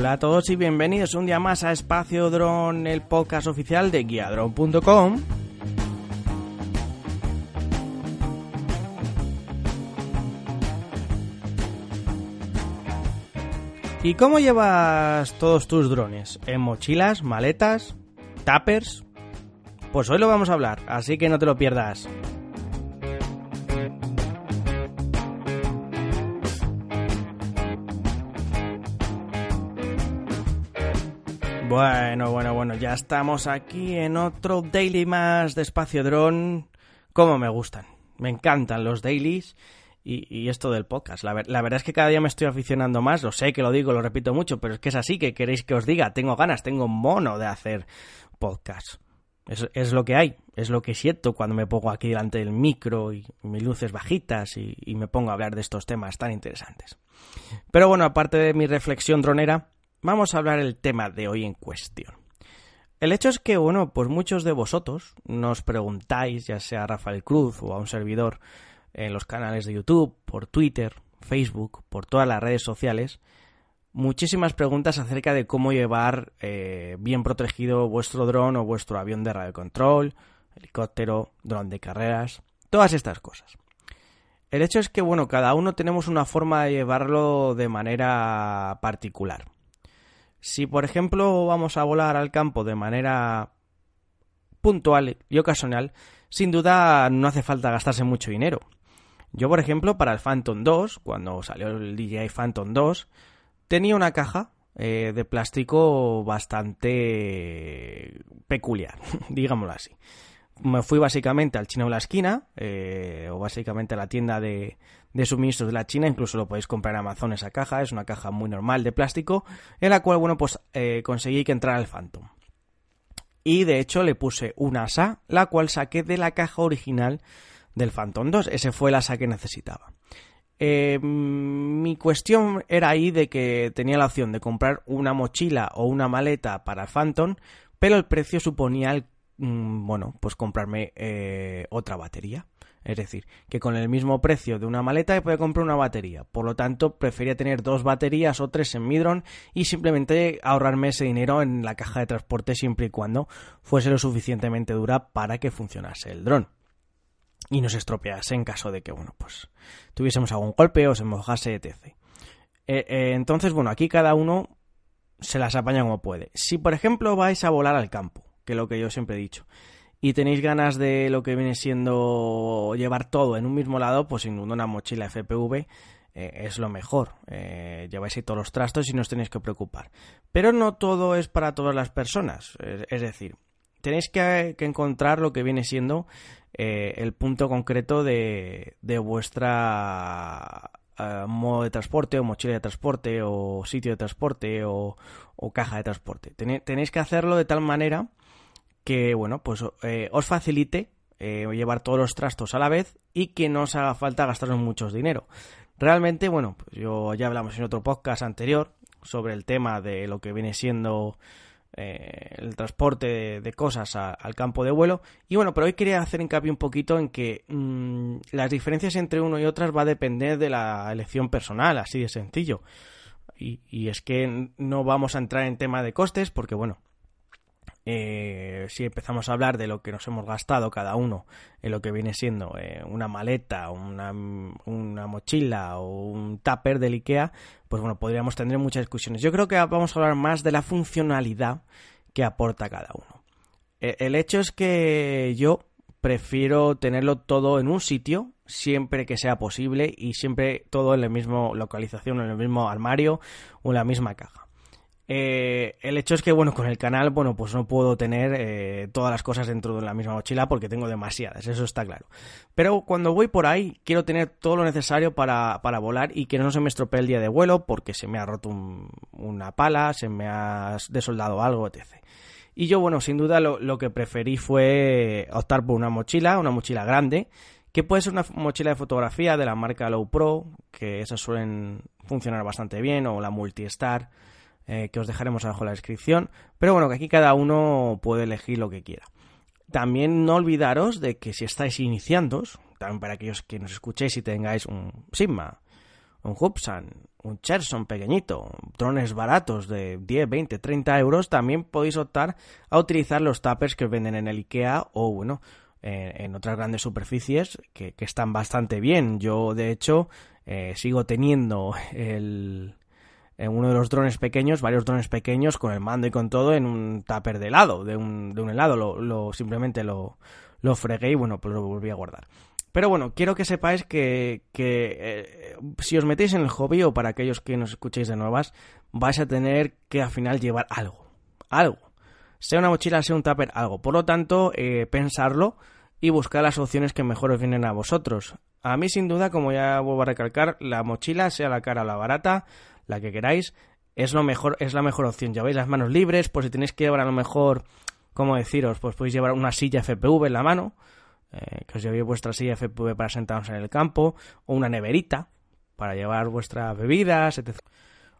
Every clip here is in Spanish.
Hola a todos y bienvenidos un día más a Espacio Drone, el podcast oficial de guiadrone.com. ¿Y cómo llevas todos tus drones? ¿En mochilas, maletas, tappers? Pues hoy lo vamos a hablar, así que no te lo pierdas. Bueno, bueno, bueno, ya estamos aquí en otro daily más de Espacio Drone. Como me gustan, me encantan los dailies y, esto del podcast. La, verdad es que cada día me estoy aficionando más, lo sé que lo digo, lo repito mucho, pero es que es así, que queréis que os diga, tengo ganas, tengo mono de hacer podcast. Es, lo que hay, es lo que siento cuando me pongo aquí delante del micro y mis luces bajitas y, y me pongo a hablar de estos temas tan interesantes. Pero bueno, aparte de mi reflexión dronera, vamos a hablar el tema de hoy en cuestión. El hecho es que, bueno, pues muchos de vosotros nos preguntáis, ya sea a Rafael Cruz o a un servidor, en los canales de YouTube, por Twitter, Facebook, por todas las redes sociales, muchísimas preguntas acerca de cómo llevar eh, bien protegido vuestro dron o vuestro avión de radiocontrol, helicóptero, dron de carreras, todas estas cosas. El hecho es que, bueno, cada uno tenemos una forma de llevarlo de manera particular. Si, por ejemplo, vamos a volar al campo de manera puntual y ocasional, sin duda no hace falta gastarse mucho dinero. Yo, por ejemplo, para el Phantom 2, cuando salió el DJI Phantom 2, tenía una caja eh, de plástico bastante peculiar, digámoslo así. Me fui básicamente al chino de la esquina, eh, o básicamente a la tienda de, de suministros de la China, incluso lo podéis comprar en Amazon esa caja, es una caja muy normal de plástico, en la cual, bueno, pues eh, conseguí que entrara el Phantom. Y de hecho le puse una asa, la cual saqué de la caja original del Phantom 2, ese fue el asa que necesitaba. Eh, mi cuestión era ahí de que tenía la opción de comprar una mochila o una maleta para el Phantom, pero el precio suponía, el, mm, bueno, pues comprarme eh, otra batería. Es decir, que con el mismo precio de una maleta puede comprar una batería. Por lo tanto, prefería tener dos baterías o tres en mi dron y simplemente ahorrarme ese dinero en la caja de transporte siempre y cuando fuese lo suficientemente dura para que funcionase el dron. Y no se estropease en caso de que, bueno, pues tuviésemos algún golpe o se mojase, etc. Eh, eh, entonces, bueno, aquí cada uno se las apaña como puede. Si, por ejemplo, vais a volar al campo, que es lo que yo siempre he dicho, y tenéis ganas de lo que viene siendo llevar todo en un mismo lado, pues sin una mochila FPV eh, es lo mejor. Eh, lleváis ahí todos los trastos y no os tenéis que preocupar. Pero no todo es para todas las personas. Es, decir, tenéis que, encontrar lo que viene siendo eh, el punto concreto de, de vuestra modo de transporte o mochila de transporte o sitio de transporte o caja de transporte. Tenéis que hacerlo de tal manera que, bueno, pues eh, os facilite eh, llevar todos los trastos a la vez y que no os haga falta gastaros mucho dinero. Realmente, bueno, pues yo ya hablamos en otro podcast anterior sobre el tema de lo que viene siendo eh, el transporte de, cosas al campo de vuelo. Y bueno, pero hoy quería hacer hincapié un poquito en que mm, las diferencias entre uno y otras va a depender de la elección personal, así de sencillo. Y, y es que no vamos a entrar en tema de costes porque, bueno, eh, si empezamos a hablar de lo que nos hemos gastado cada uno en lo que viene siendo eh, una maleta, una, una, mochila o un tupper del IKEA, pues bueno, podríamos tener muchas discusiones. Yo creo que vamos a hablar más de la funcionalidad que aporta cada uno. E, el hecho es que yo prefiero tenerlo todo en un sitio siempre que sea posible y siempre todo en la misma localización, en el mismo armario o en la misma caja. Eh, el hecho es que, bueno, con el canal, bueno, pues no puedo tener eh, todas las cosas dentro de la misma mochila porque tengo demasiadas, eso está claro. Pero cuando voy por ahí, quiero tener todo lo necesario para, para volar y que no se me estropee el día de vuelo porque se me ha roto una pala, se me ha desoldado algo, etc. Y yo, bueno, sin duda lo, lo que preferí fue optar por una mochila, una mochila grande, que puede ser una mochila de fotografía de la marca Low Pro, que esas suelen funcionar bastante bien, o la Multistar eh, que os dejaremos abajo en la descripción. Pero bueno, que aquí cada uno puede elegir lo que quiera. También no olvidaros de que si estáis iniciando, también para aquellos que nos escuchéis y tengáis un Sigma, un Hubsan, un Cherson pequeñito, drones baratos de 10, 20, 30 euros, también podéis optar a utilizar los tappers que venden en el IKEA o, bueno, en otras grandes superficies que, están bastante bien. Yo, de hecho, eh, sigo teniendo el, en uno de los drones pequeños, varios drones pequeños con el mando y con todo en un tupper de helado, de un, de un helado, lo, simplemente lo, lo fregué y bueno, pues lo volví a guardar. Pero bueno, quiero que sepáis que, que eh, si os metéis en el hobby o para aquellos que nos escuchéis de nuevas, vais a tener que al final llevar algo. Algo. Sea una mochila, sea un tupper, algo. Por lo tanto, eh, pensarlo y buscar las opciones que mejor os vienen a vosotros. A mí, sin duda, como ya vuelvo a recalcar, la mochila, sea la cara o la barata, la que queráis, es lo mejor, es la mejor opción. Lleváis las manos libres, pues si tenéis que llevar a lo mejor, ¿cómo deciros? Pues podéis llevar una silla FPV en la mano, eh, que os llevéis vuestra silla FPV para sentaros en el campo, o una neverita para llevar vuestras bebidas, etc.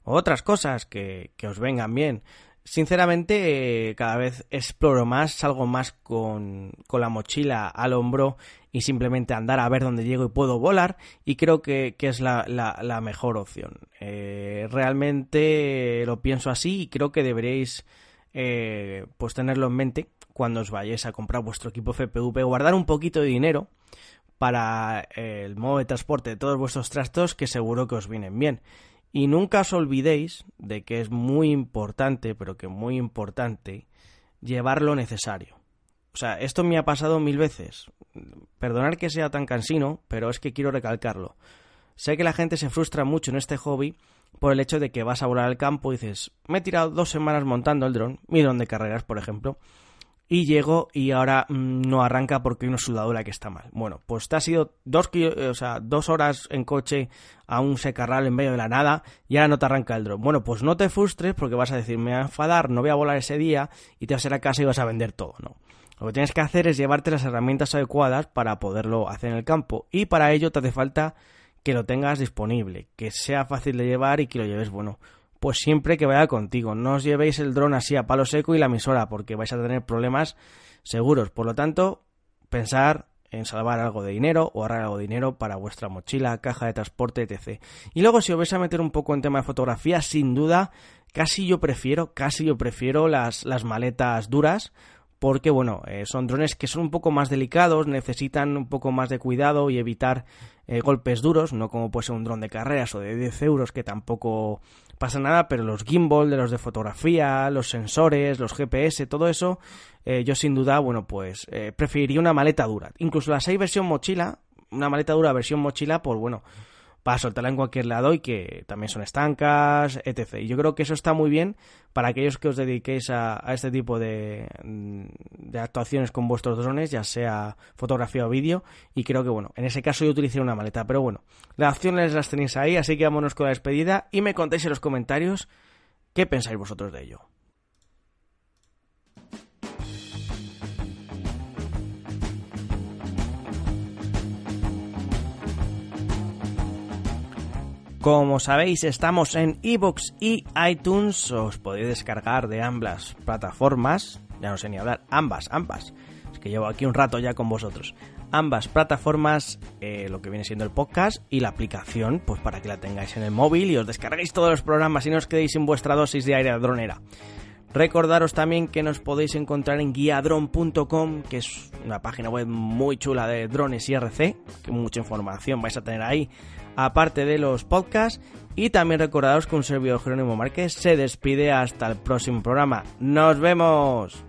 O otras cosas que, que os vengan bien. Sinceramente, eh, cada vez exploro más, salgo más con, con, la mochila al hombro y simplemente andar a ver dónde llego y puedo volar y creo que, es la, la, mejor opción. Eh, realmente lo pienso así y creo que deberéis eh, pues tenerlo en mente cuando os vayáis a comprar vuestro equipo FPV, guardar un poquito de dinero para el modo de transporte de todos vuestros trastos que seguro que os vienen bien. Y nunca os olvidéis de que es muy importante, pero que muy importante, llevar lo necesario. O sea, esto me ha pasado mil veces. Perdonar que sea tan cansino, pero es que quiero recalcarlo. Sé que la gente se frustra mucho en este hobby por el hecho de que vas a volar al campo y dices, me he tirado dos semanas montando el dron, mi dron de carreras, por ejemplo, y llego y ahora mm, no arranca porque hay una soldadura que está mal. Bueno, pues te has ido dos, o sea, dos horas en coche a un secarral en medio de la nada y ahora no te arranca el dron. Bueno, pues no te frustres porque vas a decir, me voy a enfadar, no voy a volar ese día y te vas a ir a casa y vas a vender todo, ¿no? Lo que tienes que hacer es llevarte las herramientas adecuadas para poderlo hacer en el campo y para ello te hace falta que lo tengas disponible, que sea fácil de llevar y que lo lleves, bueno, pues siempre que vaya contigo. No os llevéis el dron así a palo seco y la emisora, porque vais a tener problemas seguros. Por lo tanto, pensar en salvar algo de dinero o ahorrar algo de dinero para vuestra mochila, caja de transporte, etc. Y luego, si os vais a meter un poco en tema de fotografía, sin duda, casi yo prefiero, casi yo prefiero las, las maletas duras, porque bueno, eh, son drones que son un poco más delicados, necesitan un poco más de cuidado y evitar eh, golpes duros, no como puede ser un dron de carreras o de 10 euros que tampoco pasa nada, pero los gimbal de los de fotografía, los sensores, los GPS, todo eso, eh, yo sin duda, bueno, pues preferiría una maleta dura. Incluso la 6 versión mochila, una maleta dura versión mochila, pues bueno, para soltarla en cualquier lado y que también son estancas, etc. Y yo creo que eso está muy bien para aquellos que os dediquéis a, este tipo de, de, actuaciones con vuestros drones, ya sea fotografía o vídeo. Y creo que, bueno, en ese caso yo utilicé una maleta. Pero bueno, las acciones las tenéis ahí, así que vámonos con la despedida y me contéis en los comentarios qué pensáis vosotros de ello. Como sabéis, estamos en iBox y iTunes. Os podéis descargar de ambas plataformas. Ya no sé ni hablar. Ambas, ambas. Es que llevo aquí un rato ya con vosotros. Ambas plataformas, eh, lo que viene siendo el podcast y la aplicación, pues para que la tengáis en el móvil y os descarguéis todos los programas y no os quedéis sin vuestra dosis de aire dronera. Recordaros también que nos podéis encontrar en guiadron.com, que es una página web muy chula de drones y RC, que mucha información vais a tener ahí aparte de los podcasts. Y también recordaros que un servidor Jerónimo Márquez se despide hasta el próximo programa. ¡Nos vemos!